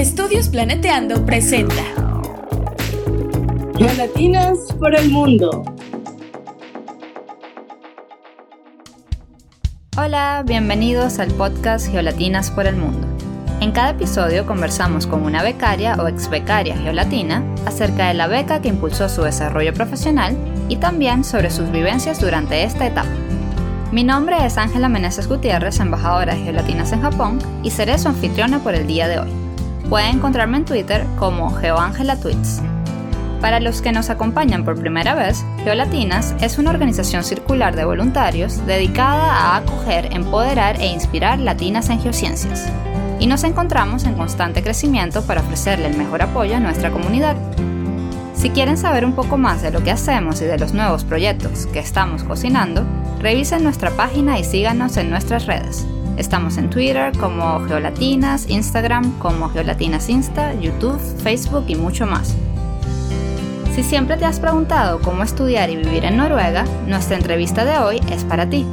Estudios Planeteando presenta Geolatinas por el mundo. Hola, bienvenidos al podcast Geolatinas por el mundo. En cada episodio conversamos con una becaria o ex becaria geolatina acerca de la beca que impulsó su desarrollo profesional y también sobre sus vivencias durante esta etapa. Mi nombre es Ángela Meneses Gutiérrez, embajadora de Geolatinas en Japón, y seré su anfitriona por el día de hoy. Pueden encontrarme en Twitter como GeoAngelaTweets. Para los que nos acompañan por primera vez, Geolatinas es una organización circular de voluntarios dedicada a acoger, empoderar e inspirar latinas en geociencias. Y nos encontramos en constante crecimiento para ofrecerle el mejor apoyo a nuestra comunidad. Si quieren saber un poco más de lo que hacemos y de los nuevos proyectos que estamos cocinando, revisen nuestra página y síganos en nuestras redes. Estamos en Twitter como Geolatinas, Instagram como Geolatinas Insta, YouTube, Facebook y mucho más. Si siempre te has preguntado cómo estudiar y vivir en Noruega, nuestra entrevista de hoy es para ti.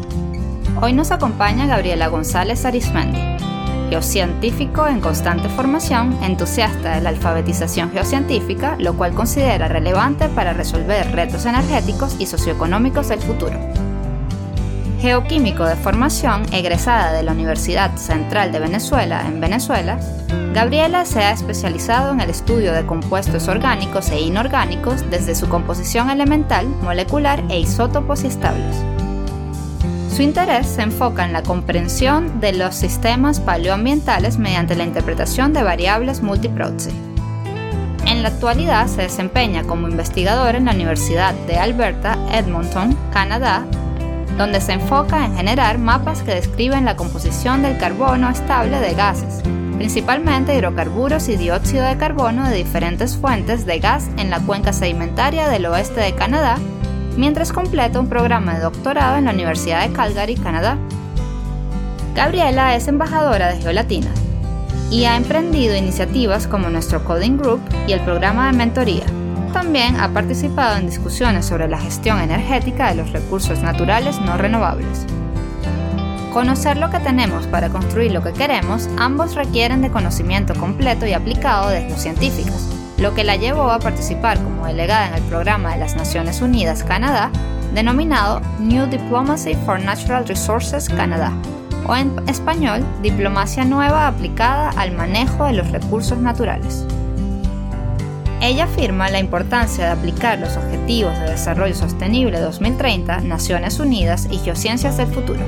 Hoy nos acompaña Gabriela González Arismendi, geocientífico en constante formación, entusiasta de la alfabetización geocientífica, lo cual considera relevante para resolver retos energéticos y socioeconómicos del futuro. Geoquímico de formación, egresada de la Universidad Central de Venezuela en Venezuela, Gabriela se ha especializado en el estudio de compuestos orgánicos e inorgánicos desde su composición elemental, molecular e isótopos estables. Su interés se enfoca en la comprensión de los sistemas paleoambientales mediante la interpretación de variables multiproxy. En la actualidad se desempeña como investigador en la Universidad de Alberta, Edmonton, Canadá, donde se enfoca en generar mapas que describen la composición del carbono estable de gases, principalmente hidrocarburos y dióxido de carbono de diferentes fuentes de gas en la cuenca sedimentaria del oeste de Canadá, mientras completa un programa de doctorado en la Universidad de Calgary, Canadá. Gabriela es embajadora de Geolatina y ha emprendido iniciativas como nuestro Coding Group y el programa de mentoría, también ha participado en discusiones sobre la gestión energética de los recursos naturales no renovables. Conocer lo que tenemos para construir lo que queremos, ambos requieren de conocimiento completo y aplicado de los científicos, lo que la llevó a participar como delegada en el programa de las Naciones Unidas Canadá, denominado New Diplomacy for Natural Resources Canadá, o en español, Diplomacia Nueva aplicada al manejo de los recursos naturales. Ella afirma la importancia de aplicar los Objetivos de Desarrollo Sostenible 2030, Naciones Unidas y Geociencias del Futuro.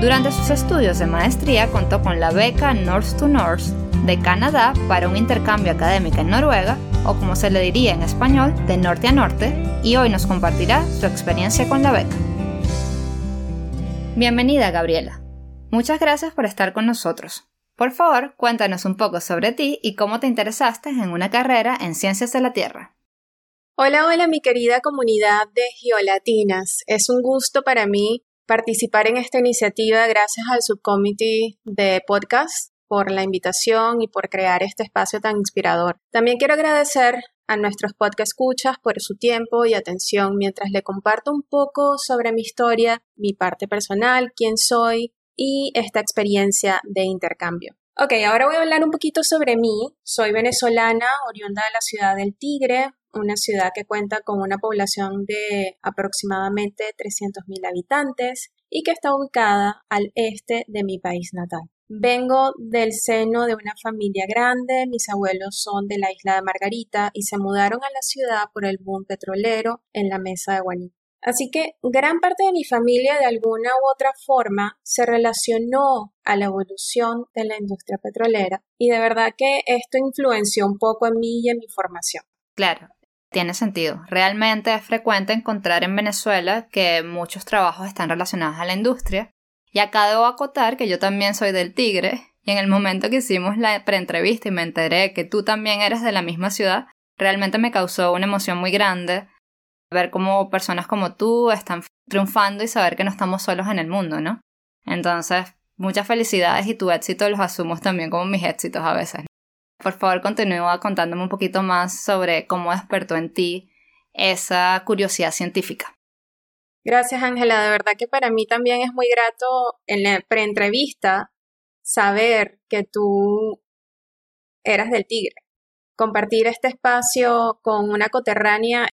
Durante sus estudios de maestría contó con la beca North to North de Canadá para un intercambio académico en Noruega, o como se le diría en español, de norte a norte, y hoy nos compartirá su experiencia con la beca. Bienvenida, Gabriela. Muchas gracias por estar con nosotros. Por favor, cuéntanos un poco sobre ti y cómo te interesaste en una carrera en Ciencias de la Tierra. Hola, hola mi querida comunidad de Geolatinas. Es un gusto para mí participar en esta iniciativa gracias al subcommittee de podcast por la invitación y por crear este espacio tan inspirador. También quiero agradecer a nuestros podcast escuchas por su tiempo y atención mientras le comparto un poco sobre mi historia, mi parte personal, quién soy y esta experiencia de intercambio. Ok, ahora voy a hablar un poquito sobre mí. Soy venezolana, oriunda de la ciudad del Tigre, una ciudad que cuenta con una población de aproximadamente 300.000 habitantes y que está ubicada al este de mi país natal. Vengo del seno de una familia grande, mis abuelos son de la isla de Margarita y se mudaron a la ciudad por el boom petrolero en la mesa de Guaní. Así que gran parte de mi familia de alguna u otra forma se relacionó a la evolución de la industria petrolera y de verdad que esto influenció un poco en mí y en mi formación. Claro, tiene sentido. Realmente es frecuente encontrar en Venezuela que muchos trabajos están relacionados a la industria. Y acá debo acotar que yo también soy del Tigre y en el momento que hicimos la preentrevista y me enteré que tú también eres de la misma ciudad, realmente me causó una emoción muy grande ver cómo personas como tú están triunfando y saber que no estamos solos en el mundo, ¿no? Entonces, muchas felicidades y tu éxito los asumo también como mis éxitos a veces. Por favor, continúa contándome un poquito más sobre cómo despertó en ti esa curiosidad científica. Gracias, Ángela. De verdad que para mí también es muy grato en la preentrevista saber que tú eras del Tigre. Compartir este espacio con una coterránea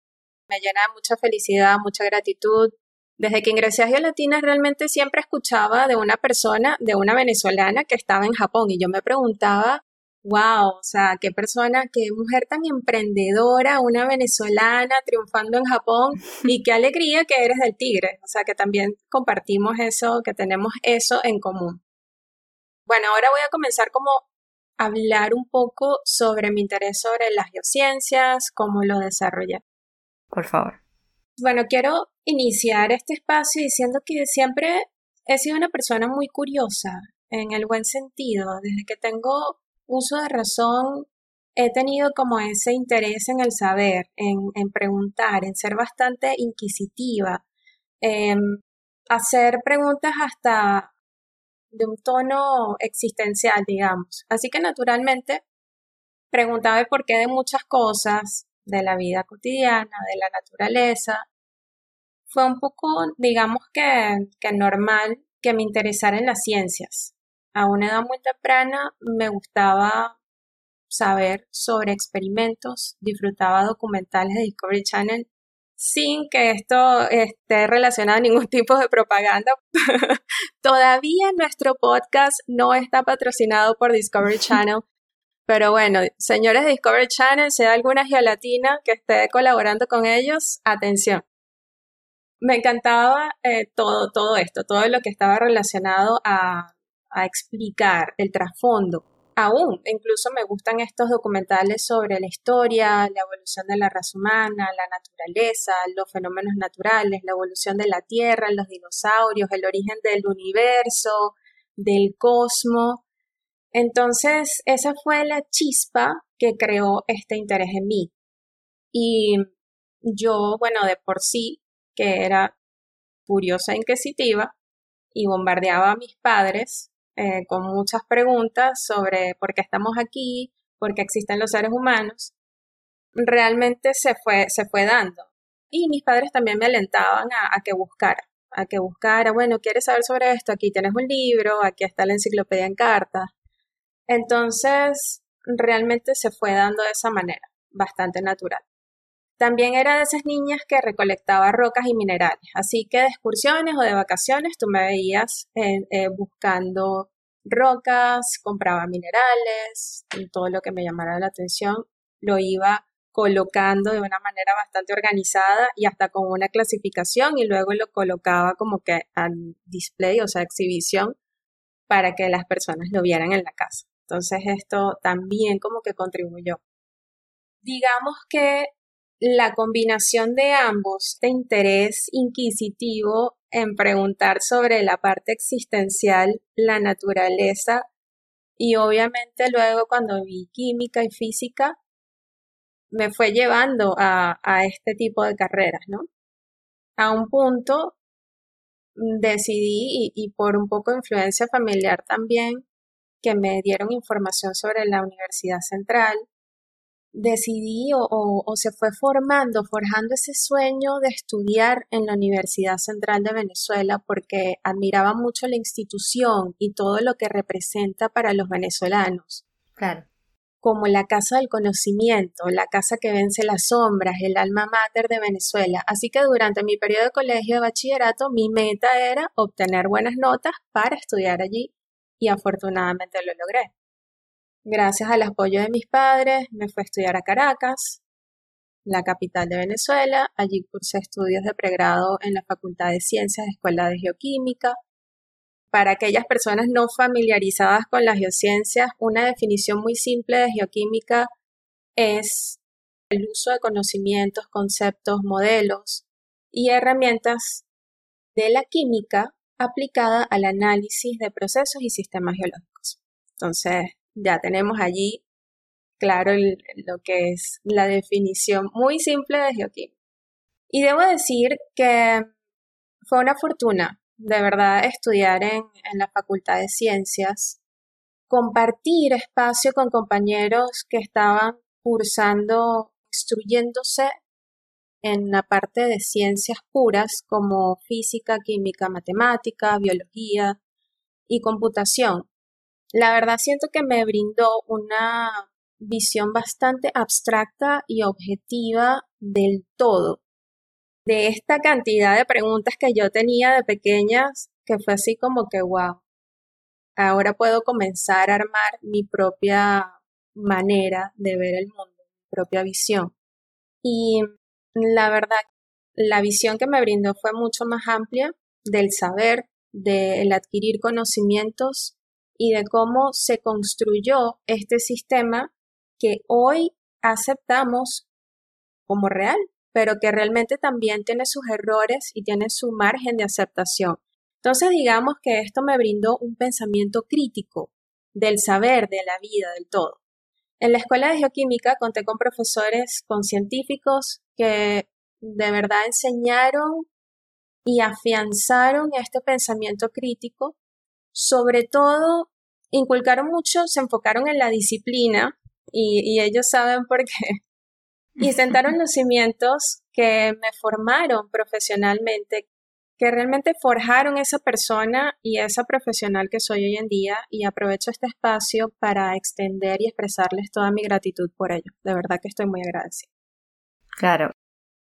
me llena de mucha felicidad, mucha gratitud. Desde que ingresé a Geolatina realmente siempre escuchaba de una persona, de una venezolana que estaba en Japón y yo me preguntaba, wow, o sea, qué persona, qué mujer tan emprendedora, una venezolana triunfando en Japón y qué alegría que eres del Tigre, o sea, que también compartimos eso, que tenemos eso en común. Bueno, ahora voy a comenzar como hablar un poco sobre mi interés sobre las geociencias, cómo lo desarrollé. Por favor. Bueno, quiero iniciar este espacio diciendo que siempre he sido una persona muy curiosa, en el buen sentido. Desde que tengo uso de razón, he tenido como ese interés en el saber, en, preguntar, en ser bastante inquisitiva, en hacer preguntas hasta de un tono existencial, digamos. Así que naturalmente preguntaba por qué de muchas cosas, de la vida cotidiana, de la naturaleza. Fue un poco, digamos que, que normal que me interesara en las ciencias. A una edad muy temprana me gustaba saber sobre experimentos, disfrutaba documentales de Discovery Channel sin que esto esté relacionado a ningún tipo de propaganda. Todavía nuestro podcast no está patrocinado por Discovery Channel, pero bueno, señores de Discovery Channel, si hay alguna geolatina que esté colaborando con ellos, atención. Me encantaba eh, todo, todo esto, todo lo que estaba relacionado a, a explicar el trasfondo. Aún, incluso me gustan estos documentales sobre la historia, la evolución de la raza humana, la naturaleza, los fenómenos naturales, la evolución de la Tierra, los dinosaurios, el origen del universo, del cosmos. Entonces, esa fue la chispa que creó este interés en mí. Y yo, bueno, de por sí, que era curiosa e inquisitiva, y bombardeaba a mis padres eh, con muchas preguntas sobre por qué estamos aquí, por qué existen los seres humanos, realmente se fue, se fue dando. Y mis padres también me alentaban a, a que buscara, a que buscara, bueno, ¿quieres saber sobre esto? Aquí tienes un libro, aquí está la enciclopedia en cartas. Entonces, realmente se fue dando de esa manera, bastante natural. También era de esas niñas que recolectaba rocas y minerales, así que de excursiones o de vacaciones tú me veías eh, eh, buscando rocas, compraba minerales, todo lo que me llamara la atención lo iba colocando de una manera bastante organizada y hasta con una clasificación y luego lo colocaba como que al display, o sea, exhibición, para que las personas lo vieran en la casa. Entonces esto también como que contribuyó. Digamos que la combinación de ambos, de interés inquisitivo en preguntar sobre la parte existencial, la naturaleza, y obviamente luego cuando vi química y física, me fue llevando a, este tipo de carreras, ¿no? A un punto decidí, y, y por un poco de influencia familiar también, que me dieron información sobre la Universidad Central, decidí o, se fue formando, forjando ese sueño de estudiar en la Universidad Central de Venezuela porque admiraba mucho la institución y todo lo que representa para los venezolanos. Claro. Como la casa del conocimiento, la casa que vence las sombras, el alma mater de Venezuela. Así que durante mi periodo de colegio de bachillerato, mi meta era obtener buenas notas para estudiar allí y afortunadamente lo logré. Gracias al apoyo de mis padres, me fui a estudiar a Caracas, la capital de Venezuela. Allí cursé estudios de pregrado en la Facultad de Ciencias, Escuela de Geoquímica. Para aquellas personas no familiarizadas con las geociencias, una definición muy simple de geoquímica es el uso de conocimientos, conceptos, modelos y herramientas de la química aplicada al análisis de procesos y sistemas geológicos. Entonces, ya tenemos allí claro lo que es la definición muy simple de geoquímica. Y debo decir que fue una fortuna, de verdad, estudiar en, en la Facultad de Ciencias, compartir espacio con compañeros que estaban cursando, instruyéndose en la parte de ciencias puras como física, química, matemática, biología y computación. La verdad siento que me brindó una visión bastante abstracta y objetiva del todo. De esta cantidad de preguntas que yo tenía de pequeñas, que fue así como que, wow, ahora puedo comenzar a armar mi propia manera de ver el mundo, mi propia visión. Y la verdad, la visión que me brindó fue mucho más amplia del saber, del adquirir conocimientos y de cómo se construyó este sistema que hoy aceptamos como real, pero que realmente también tiene sus errores y tiene su margen de aceptación. Entonces digamos que esto me brindó un pensamiento crítico del saber, de la vida, del todo. En la escuela de geoquímica conté con profesores, con científicos que de verdad enseñaron y afianzaron este pensamiento crítico. Sobre todo, inculcaron mucho, se enfocaron en la disciplina y, y ellos saben por qué. Y sentaron los cimientos que me formaron profesionalmente, que realmente forjaron esa persona y esa profesional que soy hoy en día y aprovecho este espacio para extender y expresarles toda mi gratitud por ello. De verdad que estoy muy agradecida. Claro.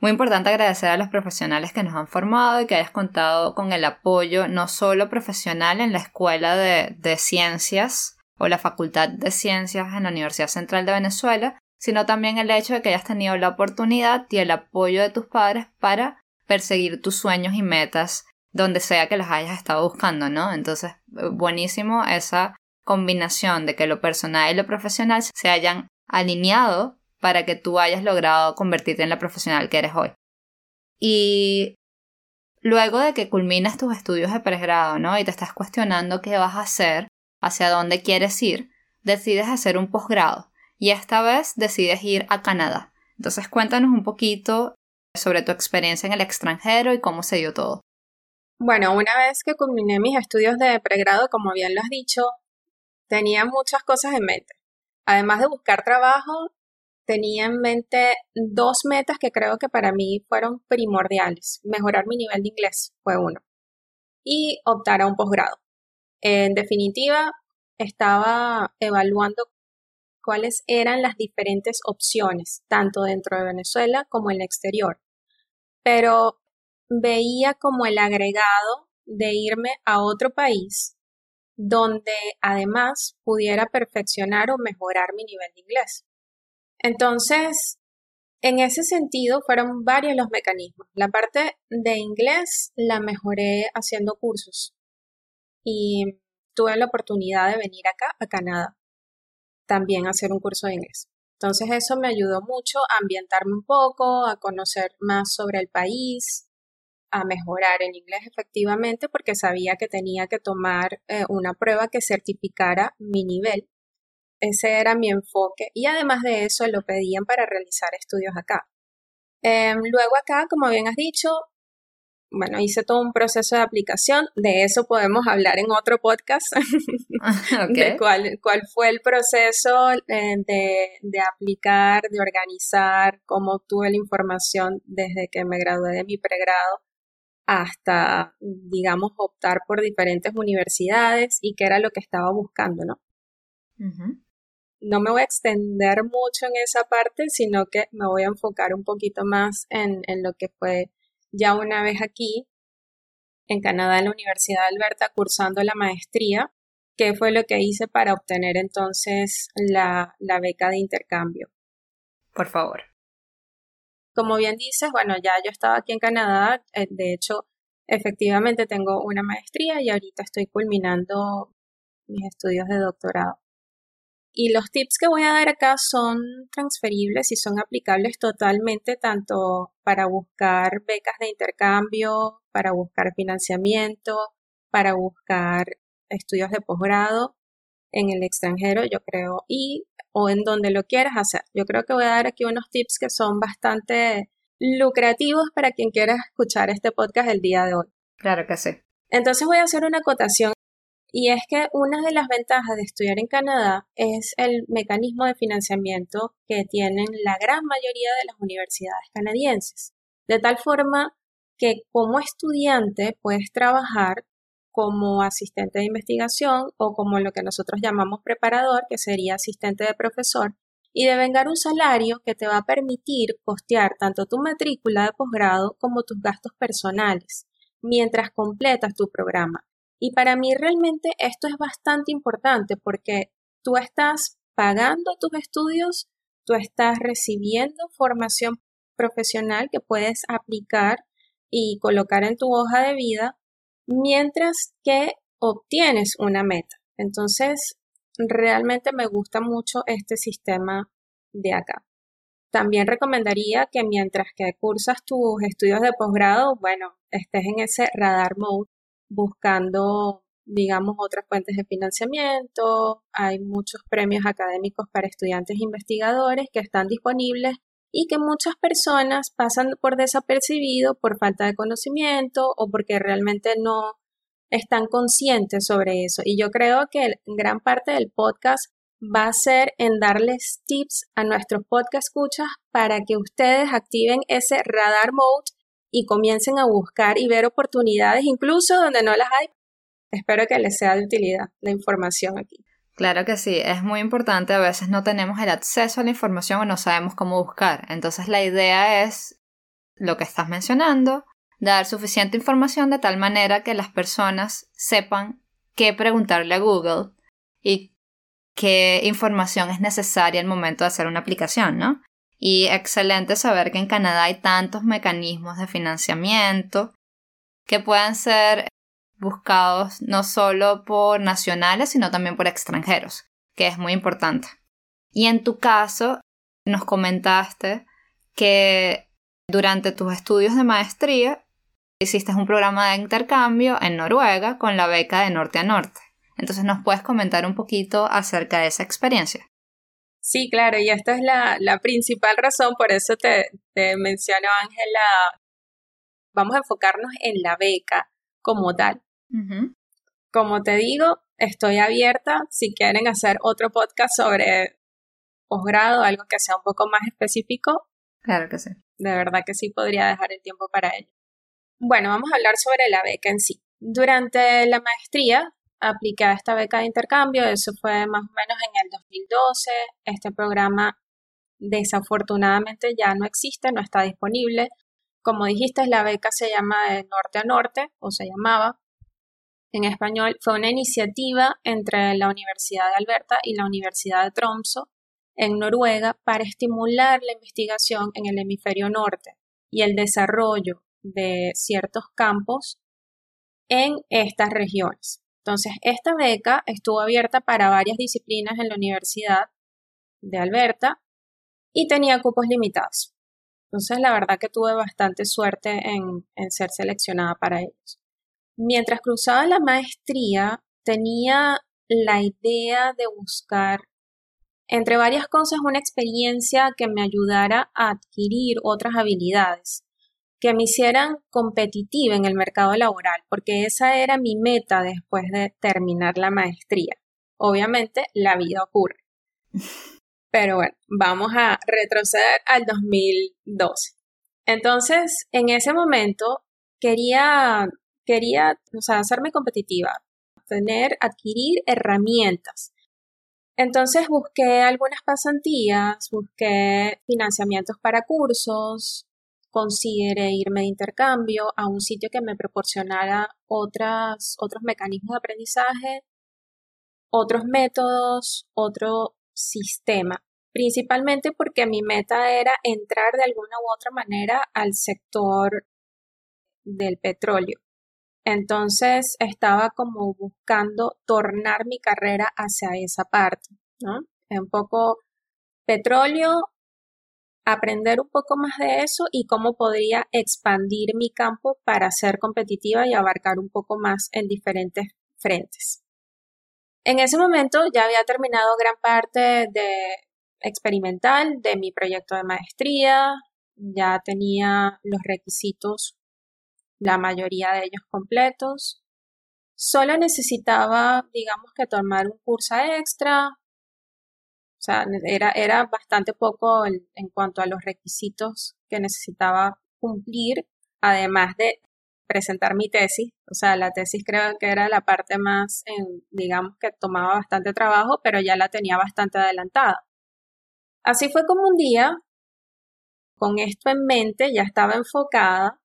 Muy importante agradecer a los profesionales que nos han formado y que hayas contado con el apoyo no solo profesional en la Escuela de, de Ciencias o la Facultad de Ciencias en la Universidad Central de Venezuela, sino también el hecho de que hayas tenido la oportunidad y el apoyo de tus padres para perseguir tus sueños y metas donde sea que las hayas estado buscando, ¿no? Entonces, buenísimo esa combinación de que lo personal y lo profesional se hayan alineado para que tú hayas logrado convertirte en la profesional que eres hoy. Y luego de que culminas tus estudios de pregrado, ¿no? Y te estás cuestionando qué vas a hacer, hacia dónde quieres ir, decides hacer un posgrado. Y esta vez decides ir a Canadá. Entonces cuéntanos un poquito sobre tu experiencia en el extranjero y cómo se dio todo. Bueno, una vez que culminé mis estudios de pregrado, como bien lo has dicho, tenía muchas cosas en mente. Además de buscar trabajo, tenía en mente dos metas que creo que para mí fueron primordiales. Mejorar mi nivel de inglés fue uno. Y optar a un posgrado. En definitiva, estaba evaluando cuáles eran las diferentes opciones, tanto dentro de Venezuela como en el exterior. Pero veía como el agregado de irme a otro país donde además pudiera perfeccionar o mejorar mi nivel de inglés. Entonces, en ese sentido, fueron varios los mecanismos. La parte de inglés la mejoré haciendo cursos y tuve la oportunidad de venir acá, a Canadá, también hacer un curso de inglés. Entonces eso me ayudó mucho a ambientarme un poco, a conocer más sobre el país, a mejorar en inglés efectivamente, porque sabía que tenía que tomar eh, una prueba que certificara mi nivel. Ese era mi enfoque y además de eso lo pedían para realizar estudios acá. Em, luego acá, como bien has dicho, bueno, hice todo un proceso de aplicación, de eso podemos hablar en otro podcast, de cuál, cuál, fue el proceso eh, de, de, aplicar, de organizar, cómo obtuve la información desde que me gradué de mi pregrado hasta, digamos, optar por diferentes universidades y qué era lo que estaba buscando, ¿no? No me voy a extender mucho en esa parte, sino que me voy a enfocar un poquito más en, en lo que fue ya una vez aquí, en Canadá, en la Universidad de Alberta, cursando la maestría, que fue lo que hice para obtener entonces la, la beca de intercambio. Por favor. Como bien dices, bueno, ya yo estaba aquí en Canadá, eh, de hecho, efectivamente tengo una maestría y ahorita estoy culminando mis estudios de doctorado. Y los tips que voy a dar acá son transferibles y son aplicables totalmente tanto para buscar becas de intercambio, para buscar financiamiento, para buscar estudios de posgrado en el extranjero, yo creo, y o en donde lo quieras hacer. Yo creo que voy a dar aquí unos tips que son bastante lucrativos para quien quiera escuchar este podcast el día de hoy. Claro que sí. Entonces voy a hacer una acotación y es que una de las ventajas de estudiar en Canadá es el mecanismo de financiamiento que tienen la gran mayoría de las universidades canadienses. De tal forma que como estudiante puedes trabajar como asistente de investigación o como lo que nosotros llamamos preparador, que sería asistente de profesor, y devengar un salario que te va a permitir costear tanto tu matrícula de posgrado como tus gastos personales mientras completas tu programa. Y para mí realmente esto es bastante importante porque tú estás pagando tus estudios, tú estás recibiendo formación profesional que puedes aplicar y colocar en tu hoja de vida mientras que obtienes una meta. Entonces, realmente me gusta mucho este sistema de acá. También recomendaría que mientras que cursas tus estudios de posgrado, bueno, estés en ese radar mode buscando, digamos, otras fuentes de financiamiento. Hay muchos premios académicos para estudiantes e investigadores que están disponibles y que muchas personas pasan por desapercibido por falta de conocimiento o porque realmente no están conscientes sobre eso. Y yo creo que gran parte del podcast va a ser en darles tips a nuestros podcast escuchas para que ustedes activen ese radar mode y comiencen a buscar y ver oportunidades incluso donde no las hay. Espero que les sea de utilidad la información aquí. Claro que sí, es muy importante, a veces no tenemos el acceso a la información o no sabemos cómo buscar. Entonces la idea es lo que estás mencionando, dar suficiente información de tal manera que las personas sepan qué preguntarle a Google y qué información es necesaria al momento de hacer una aplicación, ¿no? Y excelente saber que en Canadá hay tantos mecanismos de financiamiento que pueden ser buscados no solo por nacionales, sino también por extranjeros, que es muy importante. Y en tu caso, nos comentaste que durante tus estudios de maestría hiciste un programa de intercambio en Noruega con la beca de Norte a Norte. Entonces, ¿nos puedes comentar un poquito acerca de esa experiencia? Sí, claro, y esta es la, principal razón, por eso te, te menciono, Ángela, vamos a enfocarnos en la beca como tal. Como te digo, estoy abierta si quieren hacer otro podcast sobre posgrado, algo que sea un poco más específico. Claro que sí. De verdad que sí podría dejar el tiempo para ello. Bueno, vamos a hablar sobre la beca en sí. Durante la maestría apliqué esta beca de intercambio, eso fue más o menos en el 2012. Este programa desafortunadamente ya no existe, no está disponible. Como dijiste, la beca se llama de norte a norte, o se llamaba, en español, fue una iniciativa entre la Universidad de Alberta y la Universidad de Tromsø en Noruega para estimular la investigación en el hemisferio norte y el desarrollo de ciertos campos en estas regiones. Entonces, esta beca estuvo abierta para varias disciplinas en la Universidad de Alberta y tenía cupos limitados. Entonces, la verdad que tuve bastante suerte en, en ser seleccionada para ellos. Mientras cruzaba la maestría, tenía la idea de buscar, entre varias cosas, una experiencia que me ayudara a adquirir otras habilidades, que me hicieran competitiva en el mercado laboral, porque esa era mi meta después de terminar la maestría. Obviamente, la vida ocurre. Pero bueno, vamos a retroceder al 2012. Entonces, en ese momento quería quería, o sea, hacerme competitiva, tener, adquirir herramientas. Entonces busqué algunas pasantías, busqué financiamientos para cursos, consideré irme de intercambio a un sitio que me proporcionara otros mecanismos de aprendizaje, otros métodos, otro sistema, principalmente porque mi meta era entrar de alguna u otra manera al sector del petróleo. Entonces estaba como buscando tornar mi carrera hacia esa parte, ¿no? Un poco petróleo, aprender un poco más de eso y cómo podría expandir mi campo para ser competitiva y abarcar un poco más en diferentes frentes. En ese momento ya había terminado gran parte de experimental de mi proyecto de maestría, ya tenía los requisitos la mayoría de ellos completos. Solo necesitaba, digamos que tomar un curso extra. O sea, era, era bastante poco en, cuanto a los requisitos que necesitaba cumplir, además de presentar mi tesis. O sea, la tesis creo que era la parte más, digamos que tomaba bastante trabajo, pero ya la tenía bastante adelantada. Así fue como un día, con esto en mente, ya estaba enfocada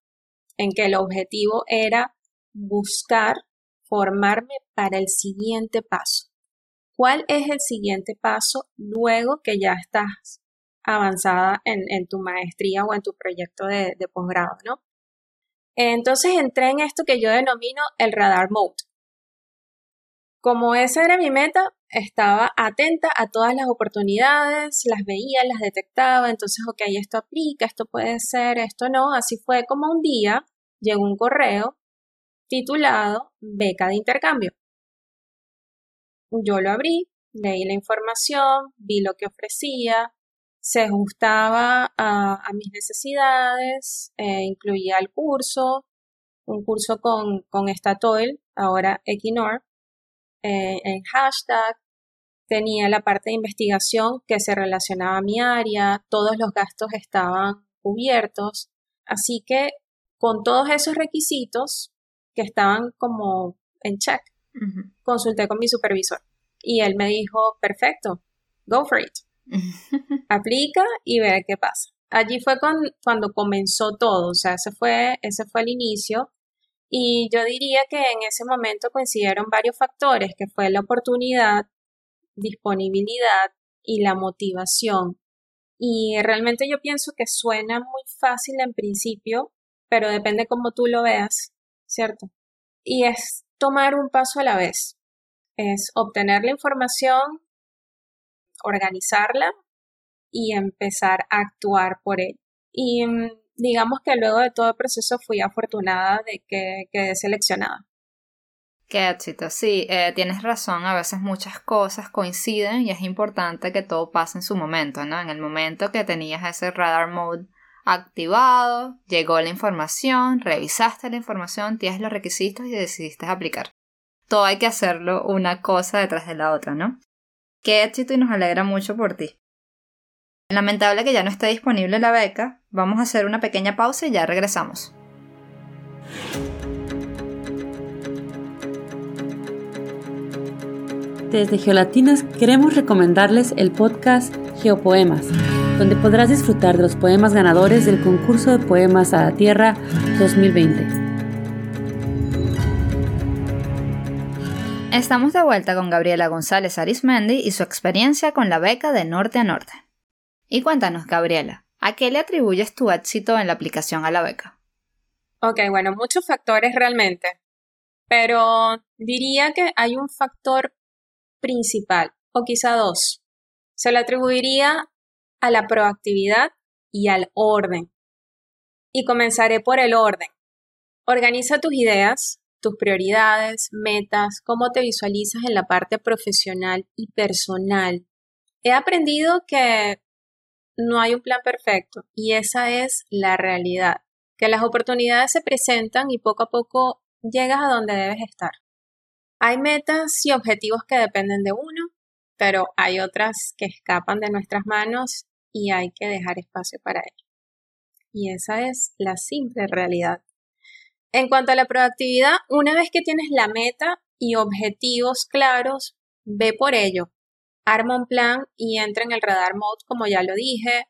en que el objetivo era buscar formarme para el siguiente paso. ¿Cuál es el siguiente paso luego que ya estás avanzada en, tu maestría o en tu proyecto de, posgrado, ¿no? Entonces entré en esto que yo denomino el radar mode. Como esa era mi meta, estaba atenta a todas las oportunidades, las veía, las detectaba, entonces, ok, esto aplica, esto puede ser, esto no. Así fue como un día llegó un correo titulado Beca de Intercambio. Yo lo abrí, leí la información, vi lo que ofrecía, se ajustaba a, mis necesidades, eh, incluía el curso, un curso con, con Statoil, ahora Equinor, eh, en hashtag, tenía la parte de investigación que se relacionaba a mi área, todos los gastos estaban cubiertos, así que con todos esos requisitos que estaban como en check, consulté con mi supervisor y él me dijo, perfecto, go for it, aplica y ve qué pasa. Allí fue cuando comenzó todo, o sea, ese fue, ese fue el inicio y yo diría que en ese momento coincidieron varios factores, que fue la oportunidad, disponibilidad y la motivación. Y realmente yo pienso que suena muy fácil en principio, pero depende cómo tú lo veas, ¿cierto? Y es tomar un paso a la vez. Es obtener la información, organizarla y empezar a actuar por él. Y mm, digamos que luego de todo el proceso fui afortunada de que quedé seleccionada. Qué éxito, sí, eh, tienes razón, a veces muchas cosas coinciden y es importante que todo pase en su momento, ¿no? En el momento que tenías ese radar mode activado, llegó la información, revisaste la información, tienes los requisitos y decidiste aplicar. Todo hay que hacerlo una cosa detrás de la otra, ¿no? Qué éxito y nos alegra mucho por ti. Lamentable que ya no esté disponible la beca, vamos a hacer una pequeña pausa y ya regresamos. Desde Geolatinas queremos recomendarles el podcast Geopoemas, donde podrás disfrutar de los poemas ganadores del concurso de poemas a la Tierra 2020. Estamos de vuelta con Gabriela González Arismendi y su experiencia con la beca de Norte a Norte. Y cuéntanos, Gabriela, ¿a qué le atribuyes tu éxito en la aplicación a la beca? Ok, bueno, muchos factores realmente, pero diría que hay un factor principal, o quizá dos. Se le atribuiría a la proactividad y al orden. Y comenzaré por el orden. Organiza tus ideas, tus prioridades, metas, cómo te visualizas en la parte profesional y personal. He aprendido que no hay un plan perfecto y esa es la realidad, que las oportunidades se presentan y poco a poco llegas a donde debes estar. Hay metas y objetivos que dependen de uno, pero hay otras que escapan de nuestras manos y hay que dejar espacio para ello. Y esa es la simple realidad. En cuanto a la proactividad, una vez que tienes la meta y objetivos claros, ve por ello, arma un plan y entra en el radar mode, como ya lo dije.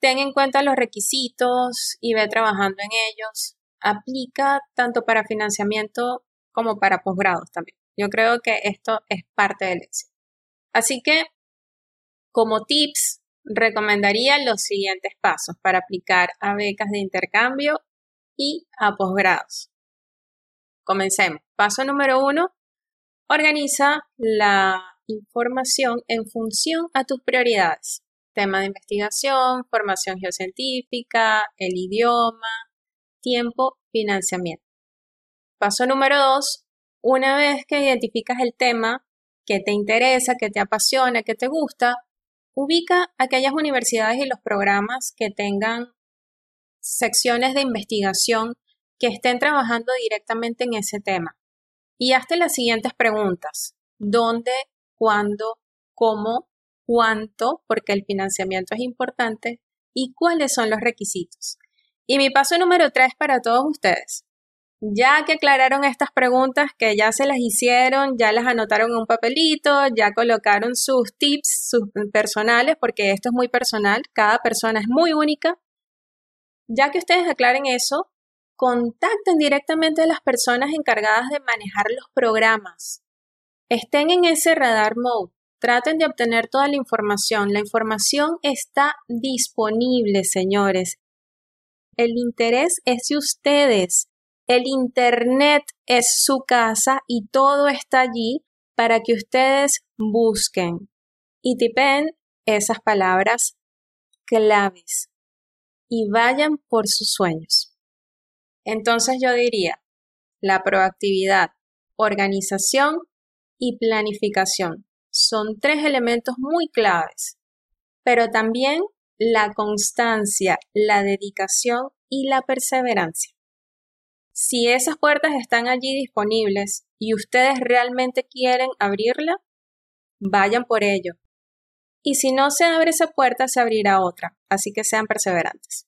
Ten en cuenta los requisitos y ve trabajando en ellos. Aplica tanto para financiamiento como para posgrados también. Yo creo que esto es parte del éxito. Así que, como tips, recomendaría los siguientes pasos para aplicar a becas de intercambio y a posgrados. Comencemos. Paso número uno, organiza la información en función a tus prioridades. Tema de investigación, formación geocientífica, el idioma, tiempo, financiamiento. Paso número dos, una vez que identificas el tema que te interesa, que te apasiona, que te gusta, ubica aquellas universidades y los programas que tengan secciones de investigación que estén trabajando directamente en ese tema. Y hazte las siguientes preguntas. ¿Dónde cuándo, cómo, cuánto, porque el financiamiento es importante, y cuáles son los requisitos. Y mi paso número tres para todos ustedes. Ya que aclararon estas preguntas, que ya se las hicieron, ya las anotaron en un papelito, ya colocaron sus tips, sus personales, porque esto es muy personal, cada persona es muy única. Ya que ustedes aclaren eso, contacten directamente a las personas encargadas de manejar los programas. Estén en ese radar mode. Traten de obtener toda la información. La información está disponible, señores. El interés es de ustedes. El Internet es su casa y todo está allí para que ustedes busquen y tipen esas palabras claves y vayan por sus sueños. Entonces yo diría, la proactividad, organización y planificación son tres elementos muy claves, pero también la constancia, la dedicación y la perseverancia. Si esas puertas están allí disponibles y ustedes realmente quieren abrirla, vayan por ello. Y si no se abre esa puerta, se abrirá otra, así que sean perseverantes.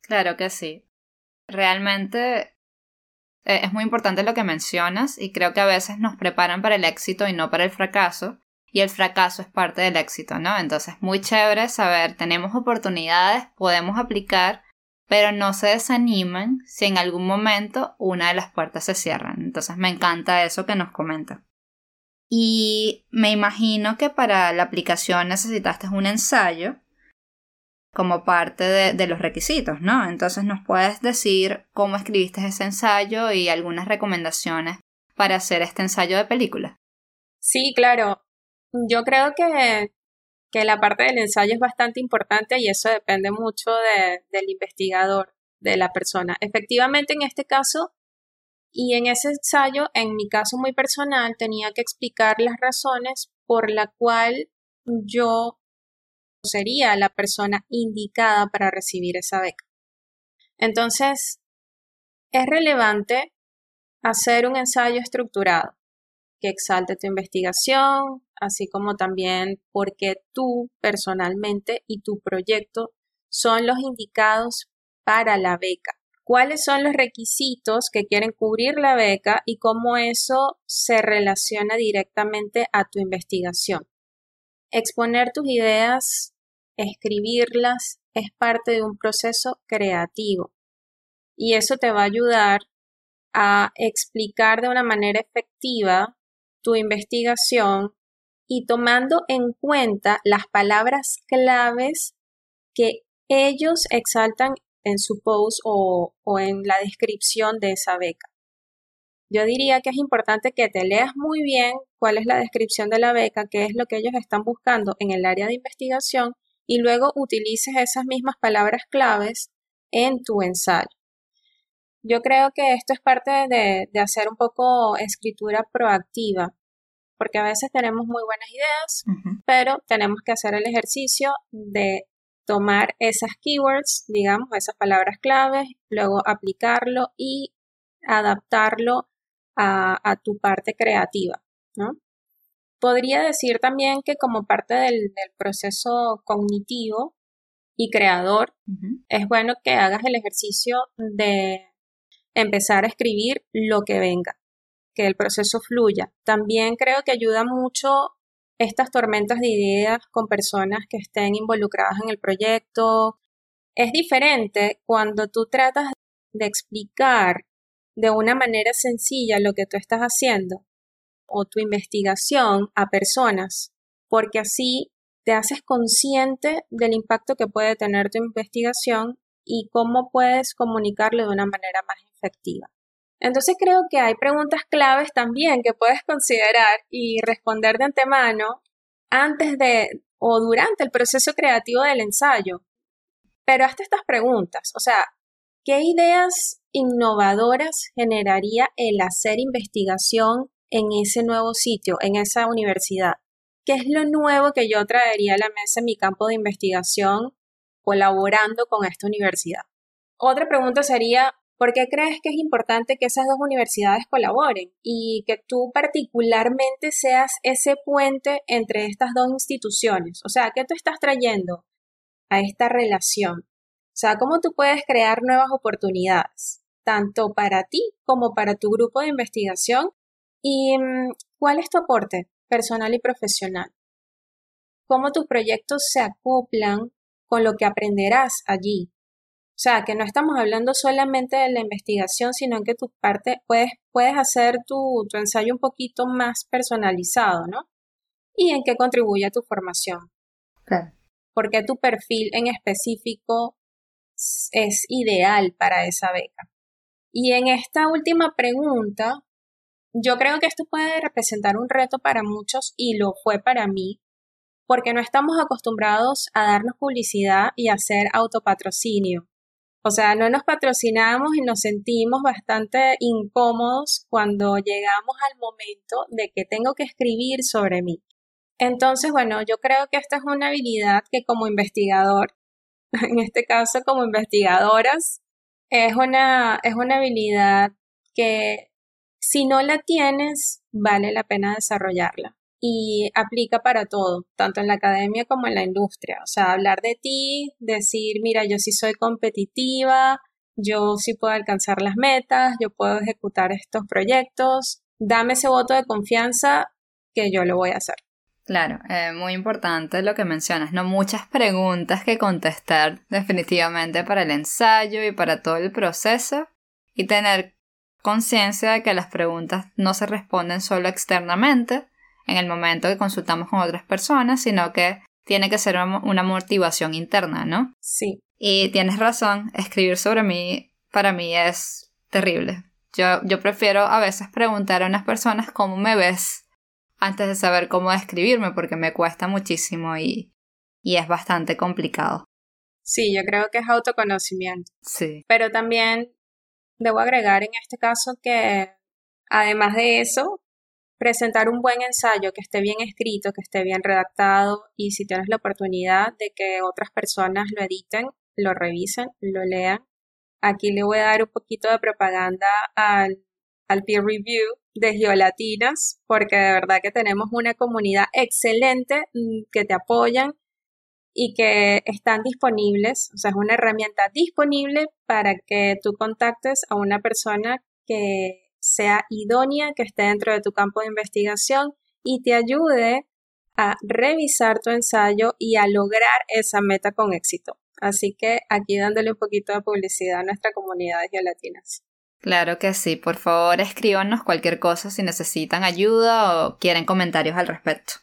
Claro que sí. Realmente eh, es muy importante lo que mencionas y creo que a veces nos preparan para el éxito y no para el fracaso. Y el fracaso es parte del éxito, ¿no? Entonces, muy chévere saber, tenemos oportunidades, podemos aplicar, pero no se desanimen si en algún momento una de las puertas se cierran. Entonces, me encanta eso que nos comenta. Y me imagino que para la aplicación necesitaste un ensayo como parte de, los requisitos, ¿no? Entonces nos puedes decir cómo escribiste ese ensayo y algunas recomendaciones para hacer este ensayo de película. Sí, claro. Yo creo que, que la parte del ensayo es bastante importante y eso depende mucho del investigador, de la persona. Efectivamente, en este caso, y en ese ensayo, en mi caso muy personal, tenía que explicar las razones por la cual yo sería la persona indicada para recibir esa beca. Entonces, es relevante hacer un ensayo estructurado que exalte tu investigación, así como también porque tú personalmente y tu proyecto son los indicados para la beca. ¿Cuáles son los requisitos que quieren cubrir la beca y cómo eso se relaciona directamente a tu investigación? Exponer tus ideas escribirlas es parte de un proceso creativo y eso te va a ayudar a explicar de una manera efectiva tu investigación y tomando en cuenta las palabras claves que ellos exaltan en su post o, o, en la descripción de esa beca. Yo diría que es importante que te leas muy bien cuál es la descripción de la beca, qué es lo que ellos están buscando en el área de investigación y luego utilices esas mismas palabras claves en tu ensayo. Yo creo que esto es parte de, hacer un poco escritura proactiva, porque a veces tenemos muy buenas ideas, pero tenemos que hacer el ejercicio de tomar esas keywords, digamos, esas palabras claves, luego aplicarlo y adaptarlo a, a tu parte creativa, ¿no? Podría decir también que como parte del, proceso cognitivo y creador, es bueno que hagas el ejercicio de empezar a escribir lo que venga, que el proceso fluya. También creo que ayuda mucho estas tormentas de ideas con personas que estén involucradas en el proyecto. Es diferente cuando tú tratas de explicar de una manera sencilla lo que tú estás haciendo o tu investigación a personas, porque así te haces consciente del impacto que puede tener tu investigación y cómo puedes comunicarlo de una manera más efectiva. Entonces creo que hay preguntas claves también que puedes considerar y responder de antemano antes de o durante el proceso creativo del ensayo. Pero hasta estas preguntas, o sea, ¿qué ideas innovadoras generaría el hacer investigación en ese nuevo sitio, en esa universidad? ¿Qué es lo nuevo que yo traería a la mesa en mi campo de investigación colaborando con esta universidad? Otra pregunta sería, ¿por qué crees que es importante que esas dos universidades colaboren y que tú particularmente seas ese puente entre estas dos instituciones? O sea, ¿qué tú estás trayendo a esta relación? O sea, ¿cómo tú puedes crear nuevas oportunidades? tanto para ti como para tu grupo de investigación. ¿Y mm, cuál es tu aporte personal y profesional? ¿Cómo tus proyectos se acoplan con lo que aprenderás allí? O sea, que no estamos hablando solamente de la investigación, sino que tu parte puedes, puedes hacer tu, tu ensayo un poquito más personalizado, ¿no? Y en qué contribuye a tu formación. Claro. Porque tu perfil en específico es ideal para esa beca. Y en esta última pregunta, yo creo que esto puede representar un reto para muchos y lo fue para mí, porque no estamos acostumbrados a darnos publicidad y hacer autopatrocinio. O sea, no nos patrocinamos y nos sentimos bastante incómodos cuando llegamos al momento de que tengo que escribir sobre mí. Entonces, bueno, yo creo que esta es una habilidad que como investigador, en este caso como investigadoras, es una, es una habilidad que si no la tienes, vale la pena desarrollarla. Y aplica para todo, tanto en la academia como en la industria. O sea, hablar de ti, decir, mira, yo sí soy competitiva, yo sí puedo alcanzar las metas, yo puedo ejecutar estos proyectos, dame ese voto de confianza que yo lo voy a hacer. Claro, eh, muy importante lo que mencionas, ¿no? Muchas preguntas que contestar definitivamente para el ensayo y para todo el proceso y tener conciencia de que las preguntas no se responden solo externamente en el momento que consultamos con otras personas, sino que tiene que ser una motivación interna, ¿no? Sí. Y tienes razón, escribir sobre mí para mí es terrible. Yo, yo prefiero a veces preguntar a unas personas cómo me ves antes de saber cómo describirme porque me cuesta muchísimo y, y es bastante complicado. Sí, yo creo que es autoconocimiento. Sí. Pero también debo agregar en este caso que además de eso, presentar un buen ensayo que esté bien escrito, que esté bien redactado y si tienes la oportunidad de que otras personas lo editen, lo revisen, lo lean. Aquí le voy a dar un poquito de propaganda al, peer review de Geolatinas, porque de verdad que tenemos una comunidad excelente mm, que te apoyan y que están disponibles, o sea, es una herramienta disponible para que tú contactes a una persona que sea idónea, que esté dentro de tu campo de investigación y te ayude a revisar tu ensayo y a lograr esa meta con éxito. Así que aquí dándole un poquito de publicidad a nuestra comunidad de geolatinas. Claro que sí, por favor escríbanos cualquier cosa si necesitan ayuda o quieren comentarios al respecto.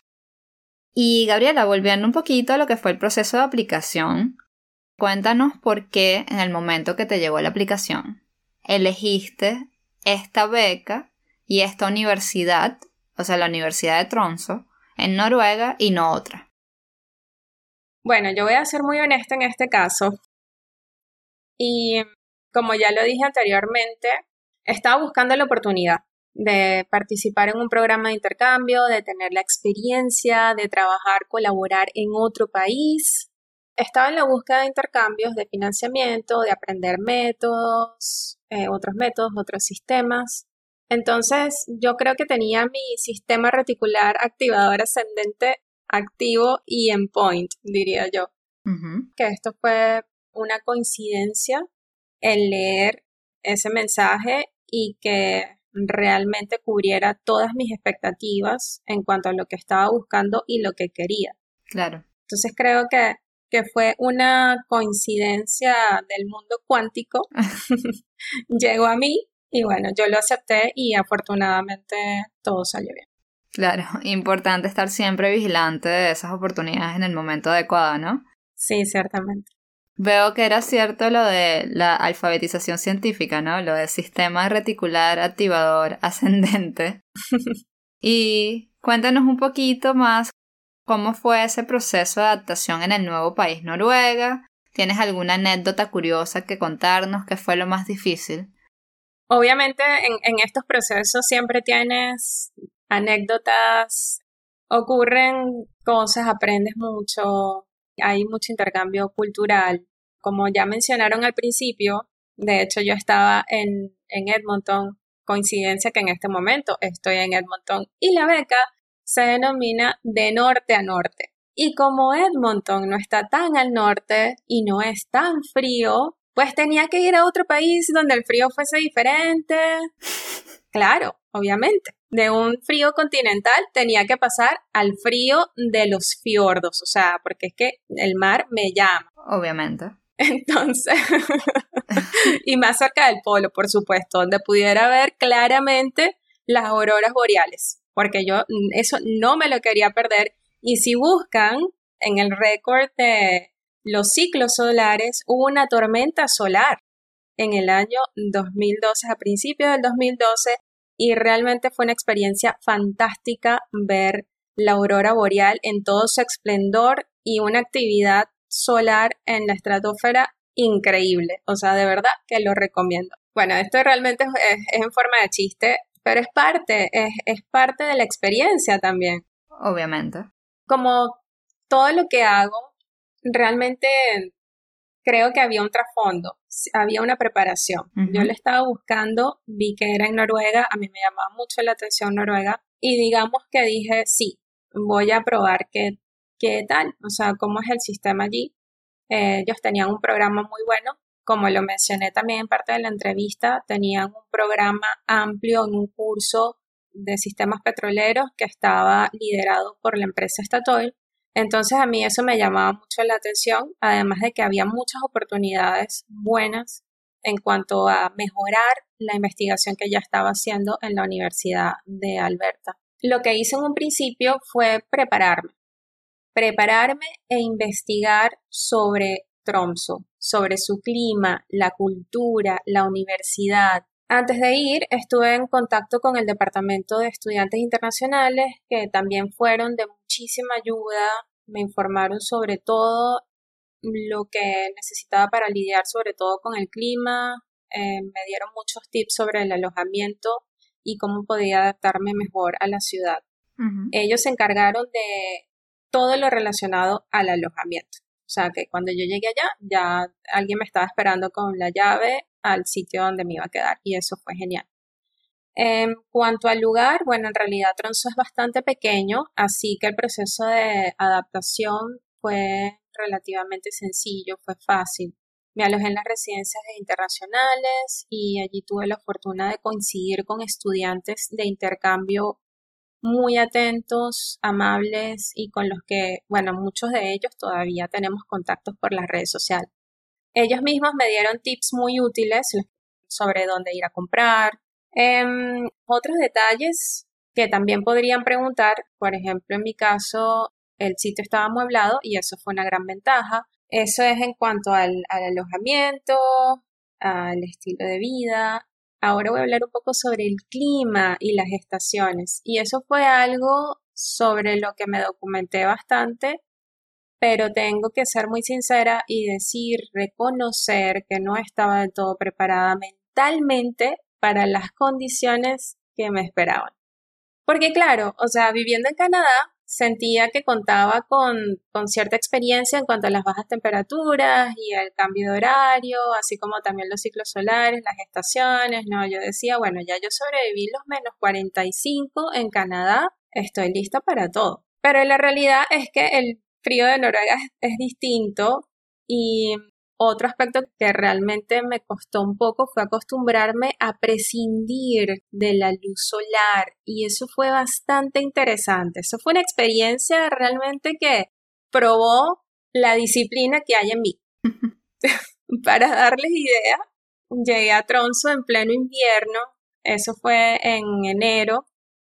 Y Gabriela, volviendo un poquito a lo que fue el proceso de aplicación, cuéntanos por qué en el momento que te llegó la aplicación elegiste esta beca y esta universidad, o sea, la Universidad de Tronso, en Noruega y no otra. Bueno, yo voy a ser muy honesta en este caso. Y como ya lo dije anteriormente, estaba buscando la oportunidad de participar en un programa de intercambio, de tener la experiencia, de trabajar, colaborar en otro país. Estaba en la búsqueda de intercambios, de financiamiento, de aprender métodos, eh, otros métodos, otros sistemas. Entonces, yo creo que tenía mi sistema reticular activador ascendente activo y en point, diría yo. Que esto fue una coincidencia el leer ese mensaje y que realmente cubriera todas mis expectativas en cuanto a lo que estaba buscando y lo que quería. Claro. Entonces creo que, que fue una coincidencia del mundo cuántico. Llegó a mí y bueno, yo lo acepté y afortunadamente todo salió bien. Claro, importante estar siempre vigilante de esas oportunidades en el momento adecuado, ¿no? Sí, ciertamente. Veo que era cierto lo de la alfabetización científica, ¿no? Lo del sistema reticular activador ascendente. y cuéntanos un poquito más cómo fue ese proceso de adaptación en el nuevo país Noruega. ¿Tienes alguna anécdota curiosa que contarnos? ¿Qué fue lo más difícil? Obviamente en, estos procesos siempre tienes anécdotas, ocurren cosas, aprendes mucho, hay mucho intercambio cultural. Como ya mencionaron al principio, de hecho yo estaba en, en Edmonton, coincidencia que en este momento estoy en Edmonton y la beca se denomina de norte a norte. Y como Edmonton no está tan al norte y no es tan frío, Pues tenía que ir a otro país donde el frío fuese diferente. Claro, obviamente. De un frío continental tenía que pasar al frío de los fiordos, o sea, porque es que el mar me llama. Obviamente. Entonces, y más cerca del polo, por supuesto, donde pudiera ver claramente las auroras boreales, porque yo eso no me lo quería perder. Y si buscan en el récord de los ciclos solares, hubo una tormenta solar en el año 2012, a principios del 2012, y realmente fue una experiencia fantástica ver la aurora boreal en todo su esplendor y una actividad solar en la estratosfera increíble. O sea, de verdad que lo recomiendo. Bueno, esto realmente es, en forma de chiste, pero es parte, es, parte de la experiencia también. Obviamente. Como todo lo que hago realmente creo que había un trasfondo, había una preparación. Yo le estaba buscando, vi que era en Noruega, a mí me llamaba mucho la atención Noruega y digamos que dije, sí, voy a probar qué, qué tal, o sea, cómo es el sistema allí. Eh, ellos tenían un programa muy bueno, como lo mencioné también en parte de la entrevista, tenían un programa amplio en un curso de sistemas petroleros que estaba liderado por la empresa Statoil entonces a mí eso me llamaba mucho la atención, además de que había muchas oportunidades buenas en cuanto a mejorar la investigación que ya estaba haciendo en la Universidad de Alberta. Lo que hice en un principio fue prepararme, prepararme e investigar sobre Tromso, sobre su clima, la cultura, la universidad. Antes de ir, estuve en contacto con el Departamento de Estudiantes Internacionales, que también fueron de muchísima ayuda, me informaron sobre todo lo que necesitaba para lidiar sobre todo con el clima, eh, me dieron muchos tips sobre el alojamiento y cómo podía adaptarme mejor a la ciudad. Ellos se encargaron de todo lo relacionado al alojamiento. O sea que cuando yo llegué allá, ya alguien me estaba esperando con la llave al sitio donde me iba a quedar y eso fue genial. En cuanto al lugar, bueno, en realidad Tronso es bastante pequeño, así que el proceso de adaptación fue relativamente sencillo, fue fácil. Me alojé en las residencias internacionales y allí tuve la fortuna de coincidir con estudiantes de intercambio muy atentos, amables y con los que, bueno, muchos de ellos todavía tenemos contactos por las redes sociales. Ellos mismos me dieron tips muy útiles sobre dónde ir a comprar, Em, otros detalles que también podrían preguntar, por ejemplo, en mi caso, el sitio estaba amueblado y eso fue una gran ventaja. Eso es en cuanto al alojamiento, al estilo de vida. Ahora voy a hablar un poco sobre el clima y las estaciones. Y eso fue algo sobre lo que me documenté bastante, pero tengo que ser muy sincera y decir, reconocer que no estaba del todo preparada mentalmente para las condiciones que me esperaban. Porque claro, o sea, viviendo en Canadá, sentía que contaba con, con, cierta experiencia en cuanto a las bajas temperaturas y el cambio de horario, así como también los ciclos solares, las estaciones, ¿no? Yo decía, bueno, ya yo sobreviví los menos 45 en Canadá, estoy lista para todo. Pero la realidad es que el frío de Noruega es distinto y otro aspecto que realmente me costó un poco fue acostumbrarme a prescindir de la luz solar y eso fue bastante interesante. Eso fue una experiencia realmente que probó la disciplina que hay en mí. Para darles idea, llegué a Tronso en pleno invierno, eso fue en enero,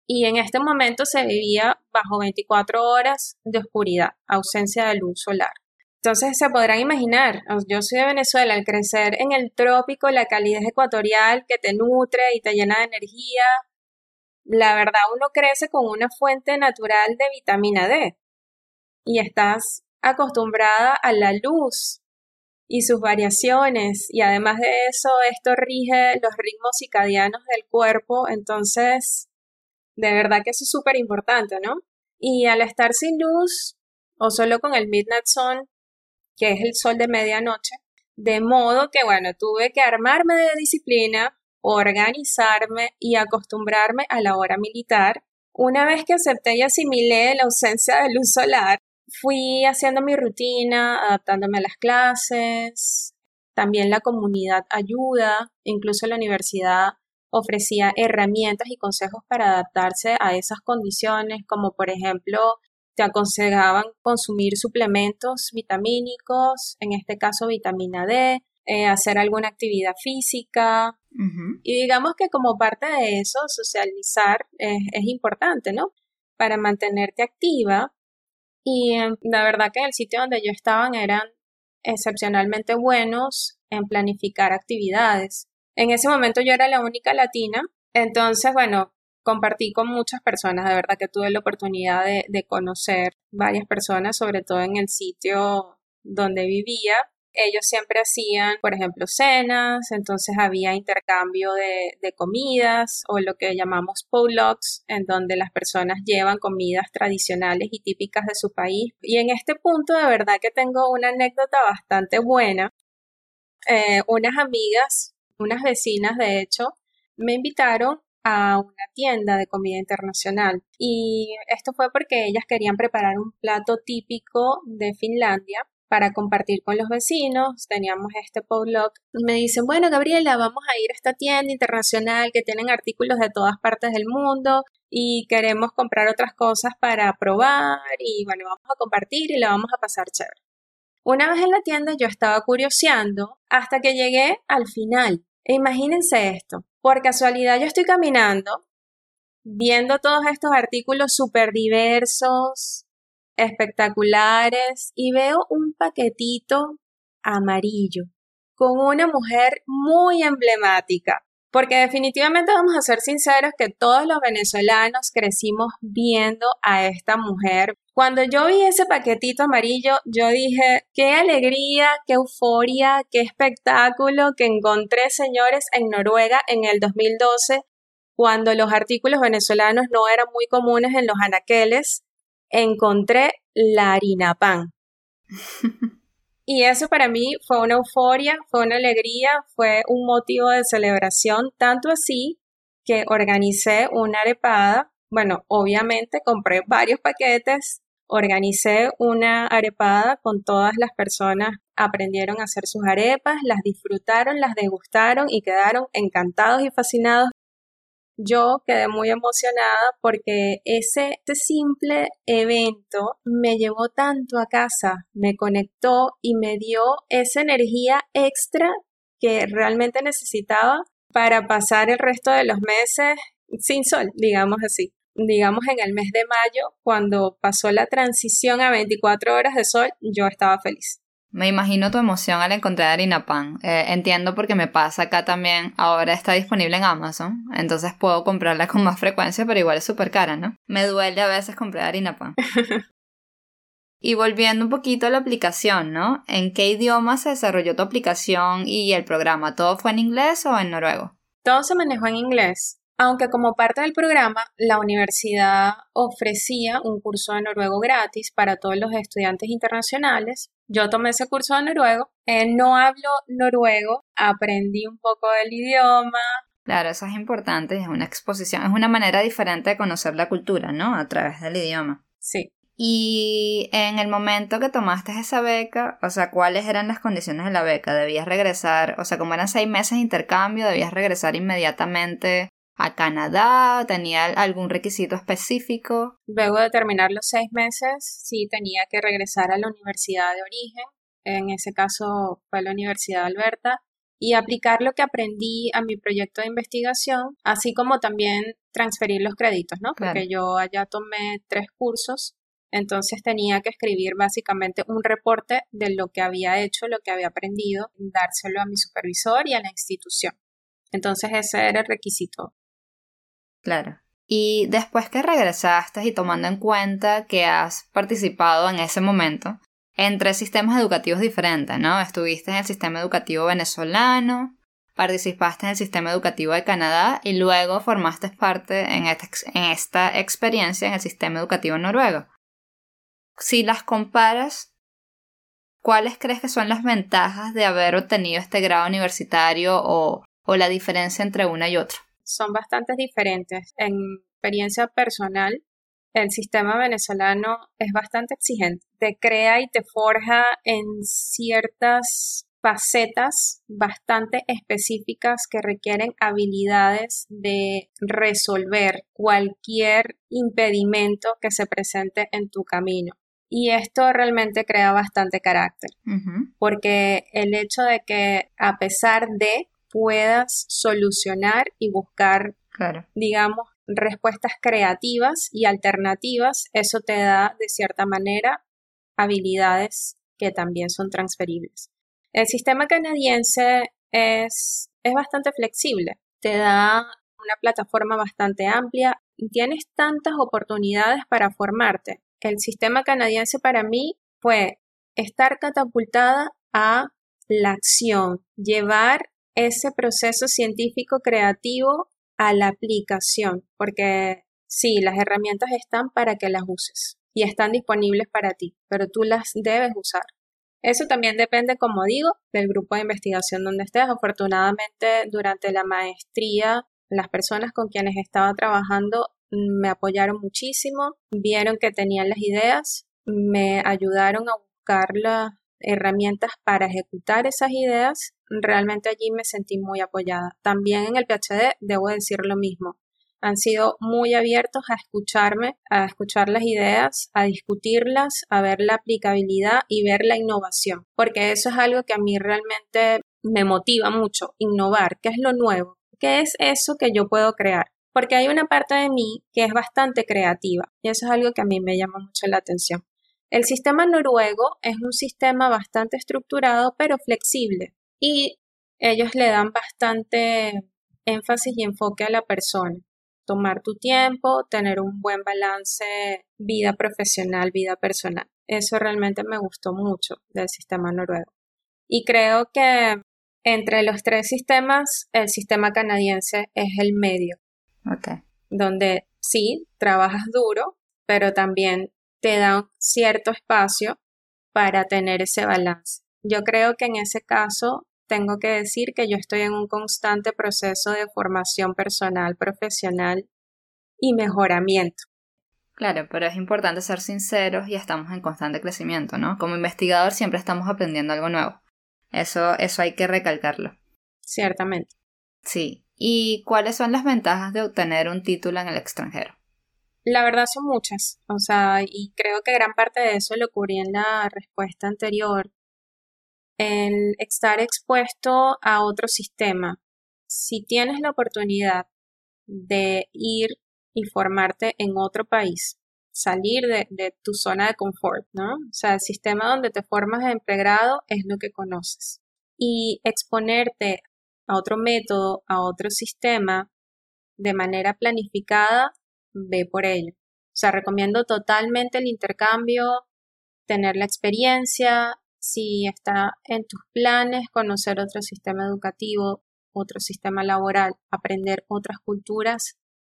y en este momento se vivía bajo 24 horas de oscuridad, ausencia de luz solar. Entonces se podrán imaginar, yo soy de Venezuela, al crecer en el trópico, la calidez ecuatorial que te nutre y te llena de energía, la verdad uno crece con una fuente natural de vitamina D y estás acostumbrada a la luz y sus variaciones y además de eso esto rige los ritmos circadianos del cuerpo, entonces de verdad que eso es súper importante, ¿no? Y al estar sin luz o solo con el Midnight Sun, que es el sol de medianoche. De modo que, bueno, tuve que armarme de disciplina, organizarme y acostumbrarme a la hora militar. Una vez que acepté y asimilé la ausencia de luz solar, fui haciendo mi rutina, adaptándome a las clases. también la comunidad ayuda, incluso la universidad ofrecía herramientas y consejos para adaptarse a esas condiciones, como por ejemplo te aconsejaban consumir suplementos vitamínicos, en este caso vitamina D, eh, hacer alguna actividad física. Y digamos que como parte de eso, socializar es, es importante, ¿no? Para mantenerte activa. Y em, la verdad que en el sitio donde yo estaba eran excepcionalmente buenos en planificar actividades. En ese momento yo era la única latina, entonces, bueno, compartí con muchas personas, de verdad que tuve la oportunidad de, conocer varias personas, sobre todo en el sitio donde vivía ellos siempre hacían, por ejemplo, cenas, entonces había intercambio de, comidas o lo que llamamos potlucks, en donde las personas llevan comidas tradicionales y típicas de su país. Y en este punto, de verdad que tengo una anécdota bastante buena. Eh, unas amigas, unas vecinas, de hecho, me invitaron a una tienda de comida internacional y esto fue porque ellas querían preparar un plato típico de Finlandia para compartir con los vecinos. Teníamos este potluck. Me dicen, bueno, Gabriela, vamos a ir a esta tienda internacional que tienen artículos de todas partes del mundo y queremos comprar otras cosas para probar y bueno, vamos a compartir y la vamos a pasar chévere. Una vez en la tienda yo estaba curioseando hasta que llegué al final. Imagínense esto, por casualidad yo estoy caminando viendo todos estos artículos súper diversos, espectaculares y veo un paquetito amarillo con una mujer muy emblemática. Porque definitivamente vamos a ser sinceros que todos los venezolanos crecimos viendo a esta mujer. Cuando yo vi ese paquetito amarillo, yo dije, qué alegría, qué euforia, qué espectáculo que encontré, señores, en Noruega en el 2012, cuando los artículos venezolanos no eran muy comunes en los anaqueles encontré la harina pan. y eso para mí fue una euforia, fue una alegría, fue un motivo de celebración, tanto así que organicé una arepada. Bueno, obviamente compré varios paquetes, organicé una arepada con todas las personas, aprendieron a hacer sus arepas, las disfrutaron, las degustaron y quedaron encantados y fascinados yo quedé muy emocionada porque ese, simple evento me llevó tanto a casa, me conectó y me dio esa energía extra que realmente necesitaba para pasar el resto de los meses sin sol, digamos así. Digamos en el mes de mayo, cuando pasó la transición a 24 horas de sol, yo estaba feliz. Me imagino tu emoción al encontrar harina pan. Eh, entiendo porque me pasa acá también. Ahora está disponible en Amazon, entonces puedo comprarla con más frecuencia, pero igual es súper cara, ¿no? Me duele a veces comprar harina pan. y volviendo un poquito a la aplicación, ¿no? ¿En qué idioma se desarrolló tu aplicación y el programa? ¿Todo fue en inglés o en noruego? Todo se manejó en inglés. Aunque como parte del programa, la universidad ofrecía un curso de noruego gratis para todos los estudiantes internacionales, yo tomé ese curso de noruego. Eh, no hablo noruego, aprendí un poco del idioma. Claro, eso es importante, es una exposición, es una manera diferente de conocer la cultura, ¿no? A través del idioma. Sí. Y en el momento que tomaste esa beca, o sea, ¿cuáles eran las condiciones de la beca? ¿Debías regresar, o sea, como eran seis meses de intercambio, debías regresar inmediatamente a Canadá? ¿Tenía algún requisito específico? Luego de terminar los seis meses, sí tenía que regresar a la universidad de origen, en ese caso fue la Universidad de Alberta, y aplicar lo que aprendí a mi proyecto de investigación, así como también transferir los créditos, ¿no? Porque yo allá tomé tres cursos, entonces tenía que escribir básicamente un reporte de lo que había hecho, lo que había aprendido, dárselo a mi supervisor y a la institución. Entonces ese era el requisito Claro. Y después que regresaste y tomando en cuenta que has participado en ese momento en tres sistemas educativos diferentes, ¿no? Estuviste en el sistema educativo venezolano, participaste en el sistema educativo de Canadá y luego formaste parte en esta, en esta experiencia en el sistema educativo noruego. Si las comparas, ¿cuáles crees que son las ventajas de haber obtenido este grado universitario o la diferencia entre una y otra? Son bastante diferentes. En experiencia personal, el sistema venezolano es bastante exigente. Te crea y te forja en ciertas facetas bastante específicas que requieren habilidades de resolver cualquier impedimento que se presente en tu camino. Y esto realmente crea bastante carácter, porque el hecho de que a pesar de puedas solucionar y buscar, digamos, respuestas creativas y alternativas, eso te da de cierta manera habilidades que también son transferibles. El sistema canadiense es, es bastante flexible, te da una plataforma bastante amplia y tienes tantas oportunidades para formarte. El sistema canadiense para mí fue estar catapultada a la acción, llevar ese proceso científico creativo a la aplicación, porque sí, las herramientas están para que las uses y están disponibles para ti, pero tú las debes usar. Eso también depende, como digo, del grupo de investigación donde estés. Afortunadamente, durante la maestría, las personas con quienes estaba trabajando me apoyaron muchísimo, vieron que tenían las ideas, me ayudaron a buscar las herramientas para ejecutar esas ideas realmente allí me sentí muy apoyada. También en el PhD debo decir lo mismo. Han sido muy abiertos a escucharme, a escuchar las ideas, a discutirlas, a ver la aplicabilidad y ver la innovación, porque eso es algo que a mí realmente me motiva mucho, innovar, qué es lo nuevo, qué es eso que yo puedo crear, porque hay una parte de mí que es bastante creativa y eso es algo que a mí me llama mucho la atención. El sistema noruego es un sistema bastante estructurado pero flexible y ellos le dan bastante énfasis y enfoque a la persona. Tomar tu tiempo, tener un buen balance vida profesional, vida personal. Eso realmente me gustó mucho del sistema noruego. Y creo que entre los tres sistemas, el sistema canadiense es el medio. Donde sí, trabajas duro, pero también te da cierto espacio para tener ese balance. Yo creo que en ese caso tengo que decir que yo estoy en un constante proceso de formación personal, profesional y mejoramiento. Claro, pero es importante ser sinceros y estamos en constante crecimiento, ¿no? Como investigador siempre estamos aprendiendo algo nuevo. Eso, eso hay que recalcarlo. Ciertamente. Sí. ¿Y cuáles son las ventajas de obtener un título en el extranjero? La verdad son muchas, o sea, y creo que gran parte de eso lo cubrí en la respuesta anterior, el estar expuesto a otro sistema. Si tienes la oportunidad de ir y formarte en otro país, salir de, tu zona de confort, ¿no? O sea, el sistema donde te formas en pregrado es lo que conoces. Y exponerte a otro método, a otro sistema, de manera planificada, ve por ello. O sea, recomiendo totalmente el intercambio, tener la experiencia, si está en tus planes conocer otro sistema educativo, otro sistema laboral, aprender otras culturas,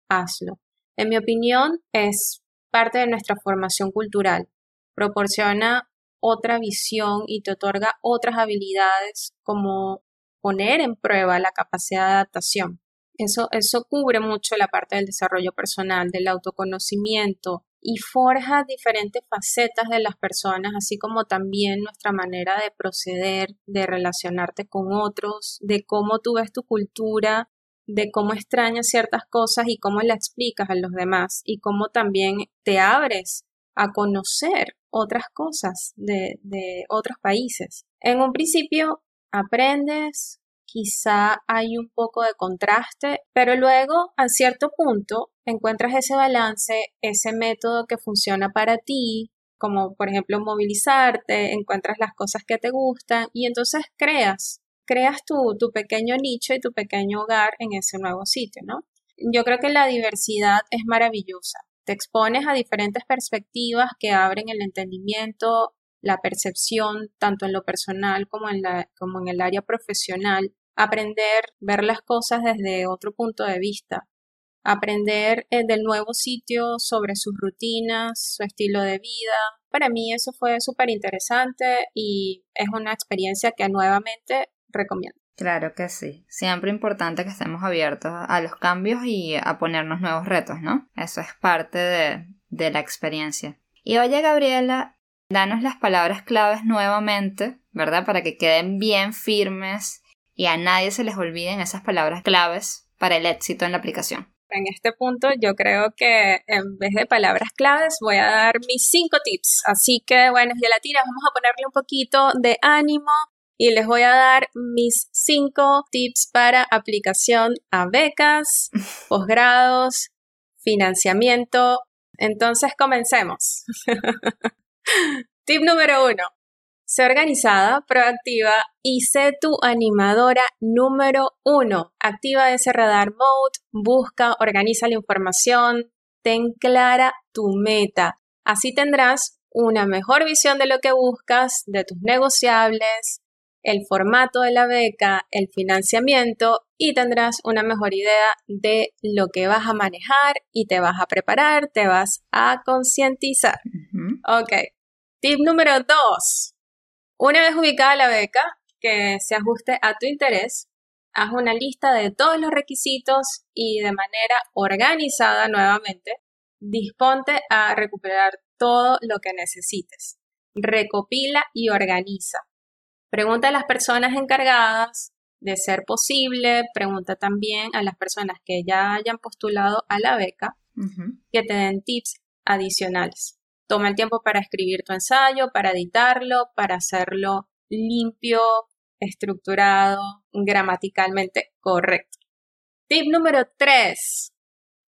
hazlo. En mi opinión, es parte de nuestra formación cultural. Proporciona otra visión y te otorga otras habilidades como poner en prueba la capacidad de adaptación. Eso, eso cubre mucho la parte del desarrollo personal, del autoconocimiento, y forja diferentes facetas de las personas, así como también nuestra manera de proceder, de relacionarte con otros, de cómo tú ves tu cultura, de cómo extrañas ciertas cosas y cómo la explicas a los demás y cómo también te abres a conocer otras cosas de, de otros países. En un principio aprendes, quizá hay un poco de contraste, pero luego a cierto punto encuentras ese balance, ese método que funciona para ti, como por ejemplo movilizarte, encuentras las cosas que te gustan y entonces creas, creas tu, tu pequeño nicho y tu pequeño hogar en ese nuevo sitio, ¿no? Yo creo que la diversidad es maravillosa. Te expones a diferentes perspectivas que abren el entendimiento, la percepción, tanto en lo personal como en, la, como en el área profesional, aprender, ver las cosas desde otro punto de vista, aprender eh, del nuevo sitio sobre sus rutinas, su estilo de vida. Para mí eso fue súper interesante y es una experiencia que nuevamente recomiendo. Claro que sí. Siempre importante que estemos abiertos a los cambios y a ponernos nuevos retos, ¿no? Eso es parte de, de la experiencia. Y oye, Gabriela, danos las palabras claves nuevamente, ¿verdad? Para que queden bien firmes y a nadie se les olviden esas palabras claves para el éxito en la aplicación. En este punto yo creo que en vez de palabras claves voy a dar mis cinco tips. Así que bueno, gelatinas, vamos a ponerle un poquito de ánimo y les voy a dar mis cinco tips para aplicación a becas, posgrados, financiamiento. Entonces comencemos. Tip número uno. Sé organizada, proactiva y sé tu animadora número uno. Activa ese radar mode, busca, organiza la información, ten clara tu meta. Así tendrás una mejor visión de lo que buscas, de tus negociables, el formato de la beca, el financiamiento y tendrás una mejor idea de lo que vas a manejar y te vas a preparar, te vas a concientizar. Ok. Tip número dos. Una vez ubicada la beca, que se ajuste a tu interés, haz una lista de todos los requisitos y de manera organizada nuevamente, disponte a recuperar todo lo que necesites. Recopila y organiza. Pregunta a las personas encargadas de ser posible, pregunta también a las personas que ya hayan postulado a la beca que te den tips adicionales. Toma el tiempo para escribir tu ensayo, para editarlo, para hacerlo limpio, estructurado, gramaticalmente correcto. Tip número 3.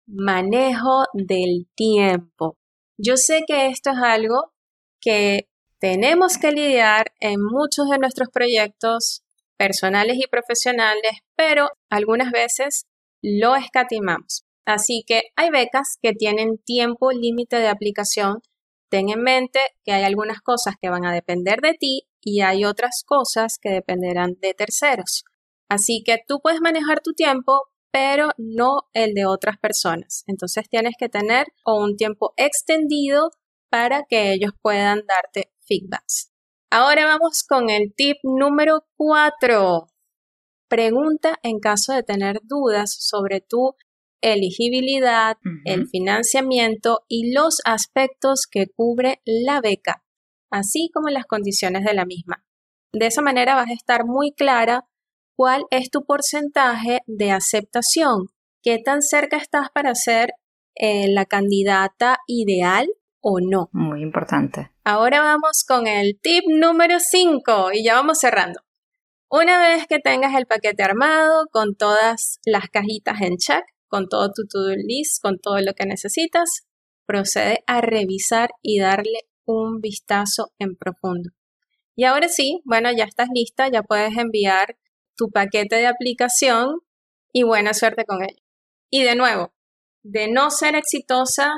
Manejo del tiempo. Yo sé que esto es algo que tenemos que lidiar en muchos de nuestros proyectos personales y profesionales, pero algunas veces lo escatimamos. Así que hay becas que tienen tiempo límite de aplicación ten en mente que hay algunas cosas que van a depender de ti y hay otras cosas que dependerán de terceros. Así que tú puedes manejar tu tiempo, pero no el de otras personas. Entonces tienes que tener un tiempo extendido para que ellos puedan darte feedbacks. Ahora vamos con el tip número 4. Pregunta en caso de tener dudas sobre tu elegibilidad, el financiamiento y los aspectos que cubre la beca, así como las condiciones de la misma. De esa manera vas a estar muy clara cuál es tu porcentaje de aceptación, qué tan cerca estás para ser eh, la candidata ideal o no. Muy importante. Ahora vamos con el tip número 5 y ya vamos cerrando. Una vez que tengas el paquete armado con todas las cajitas en check, con todo tu to-do list, con todo lo que necesitas, procede a revisar y darle un vistazo en profundo. Y ahora sí, bueno, ya estás lista, ya puedes enviar tu paquete de aplicación y buena suerte con ello. Y de nuevo, de no ser exitosa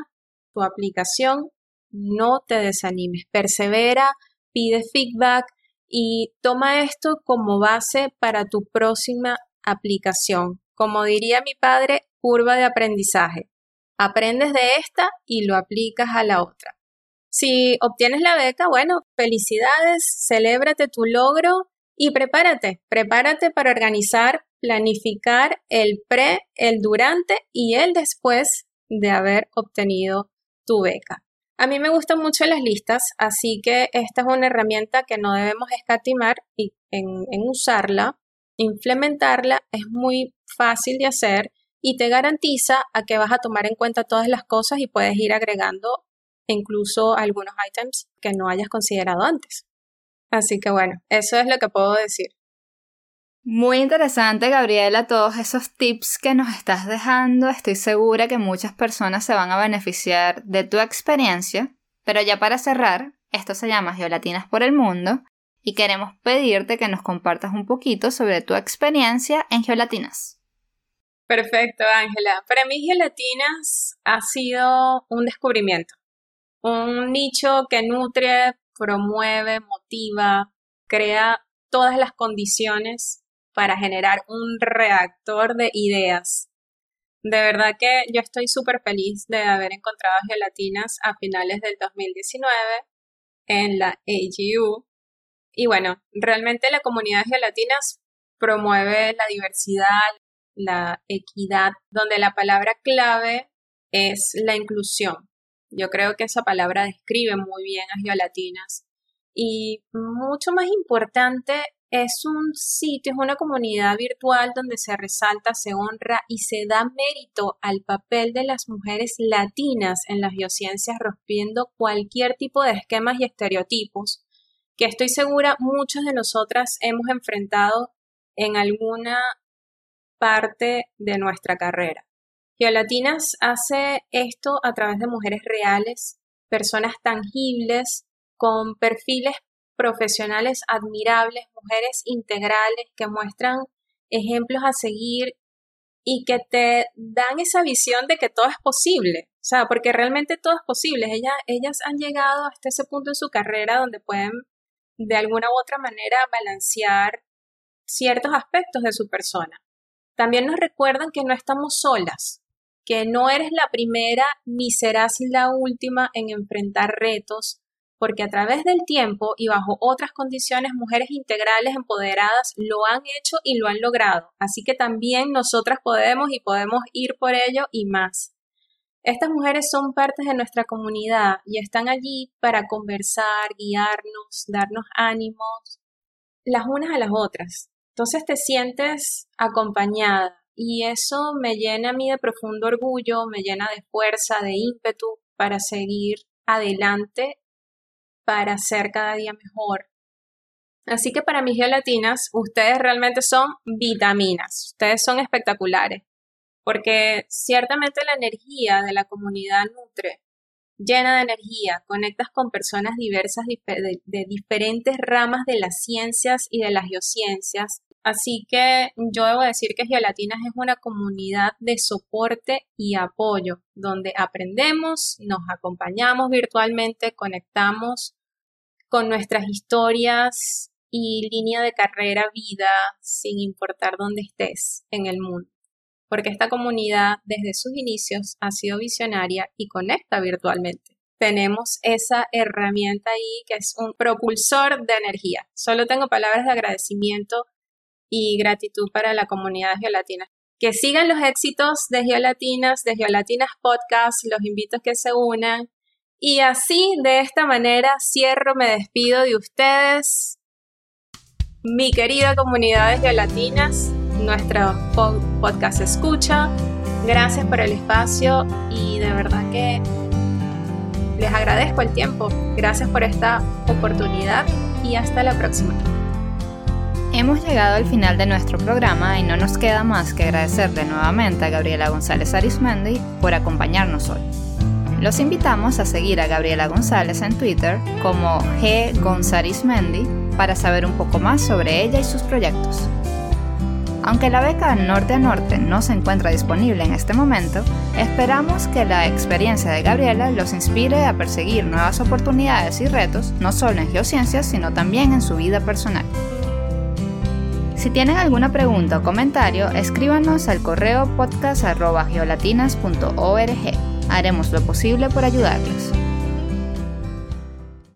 tu aplicación, no te desanimes, persevera, pide feedback y toma esto como base para tu próxima aplicación. Como diría mi padre, curva de aprendizaje. Aprendes de esta y lo aplicas a la otra. Si obtienes la beca, bueno, felicidades, celébrate tu logro y prepárate, prepárate para organizar, planificar el pre, el durante y el después de haber obtenido tu beca. A mí me gustan mucho las listas, así que esta es una herramienta que no debemos escatimar y en, en usarla. Implementarla es muy fácil de hacer y te garantiza a que vas a tomar en cuenta todas las cosas y puedes ir agregando incluso algunos items que no hayas considerado antes. Así que bueno, eso es lo que puedo decir. Muy interesante, Gabriela, todos esos tips que nos estás dejando. Estoy segura que muchas personas se van a beneficiar de tu experiencia. Pero ya para cerrar, esto se llama Geolatinas por el Mundo y queremos pedirte que nos compartas un poquito sobre tu experiencia en Geolatinas. Perfecto, Ángela. Para mí gelatinas ha sido un descubrimiento, un nicho que nutre, promueve, motiva, crea todas las condiciones para generar un reactor de ideas. De verdad que yo estoy súper feliz de haber encontrado gelatinas a finales del 2019 en la AGU. Y bueno, realmente la comunidad de gelatinas promueve la diversidad, la equidad, donde la palabra clave es la inclusión. Yo creo que esa palabra describe muy bien a Geolatinas. Y mucho más importante, es un sitio, es una comunidad virtual donde se resalta, se honra y se da mérito al papel de las mujeres latinas en las geociencias, rompiendo cualquier tipo de esquemas y estereotipos que estoy segura muchas de nosotras hemos enfrentado en alguna parte de nuestra carrera. Geolatinas hace esto a través de mujeres reales, personas tangibles, con perfiles profesionales admirables, mujeres integrales que muestran ejemplos a seguir y que te dan esa visión de que todo es posible. O sea, porque realmente todo es posible. Ellas, ellas han llegado hasta ese punto en su carrera donde pueden de alguna u otra manera balancear ciertos aspectos de su persona. También nos recuerdan que no estamos solas, que no eres la primera ni serás la última en enfrentar retos, porque a través del tiempo y bajo otras condiciones mujeres integrales empoderadas lo han hecho y lo han logrado. Así que también nosotras podemos y podemos ir por ello y más. Estas mujeres son partes de nuestra comunidad y están allí para conversar, guiarnos, darnos ánimos, las unas a las otras. Entonces te sientes acompañada y eso me llena a mí de profundo orgullo, me llena de fuerza, de ímpetu para seguir adelante para ser cada día mejor. Así que para mis geolatinas, ustedes realmente son vitaminas, ustedes son espectaculares, porque ciertamente la energía de la comunidad nutre, llena de energía, conectas con personas diversas de diferentes ramas de las ciencias y de las geociencias, Así que yo debo decir que Geolatinas es una comunidad de soporte y apoyo, donde aprendemos, nos acompañamos virtualmente, conectamos con nuestras historias y línea de carrera, vida, sin importar dónde estés en el mundo. Porque esta comunidad desde sus inicios ha sido visionaria y conecta virtualmente. Tenemos esa herramienta ahí que es un propulsor de energía. Solo tengo palabras de agradecimiento y gratitud para la comunidad de Geolatinas. Que sigan los éxitos de Geolatinas, de Geolatinas Podcast, los invito a que se unan y así, de esta manera, cierro, me despido de ustedes, mi querida comunidad de geolatinas, nuestro podcast escucha. Gracias por el espacio y de verdad que les agradezco el tiempo. Gracias por esta oportunidad y hasta la próxima. Hemos llegado al final de nuestro programa y no nos queda más que agradecerle nuevamente a Gabriela González Arismendi por acompañarnos hoy. Los invitamos a seguir a Gabriela González en Twitter como G. Gonzarismendi para saber un poco más sobre ella y sus proyectos. Aunque la beca Norte a Norte no se encuentra disponible en este momento, esperamos que la experiencia de Gabriela los inspire a perseguir nuevas oportunidades y retos, no solo en geociencias, sino también en su vida personal. Si tienen alguna pregunta o comentario, escríbanos al correo podcast.geolatinas.org haremos lo posible por ayudarles.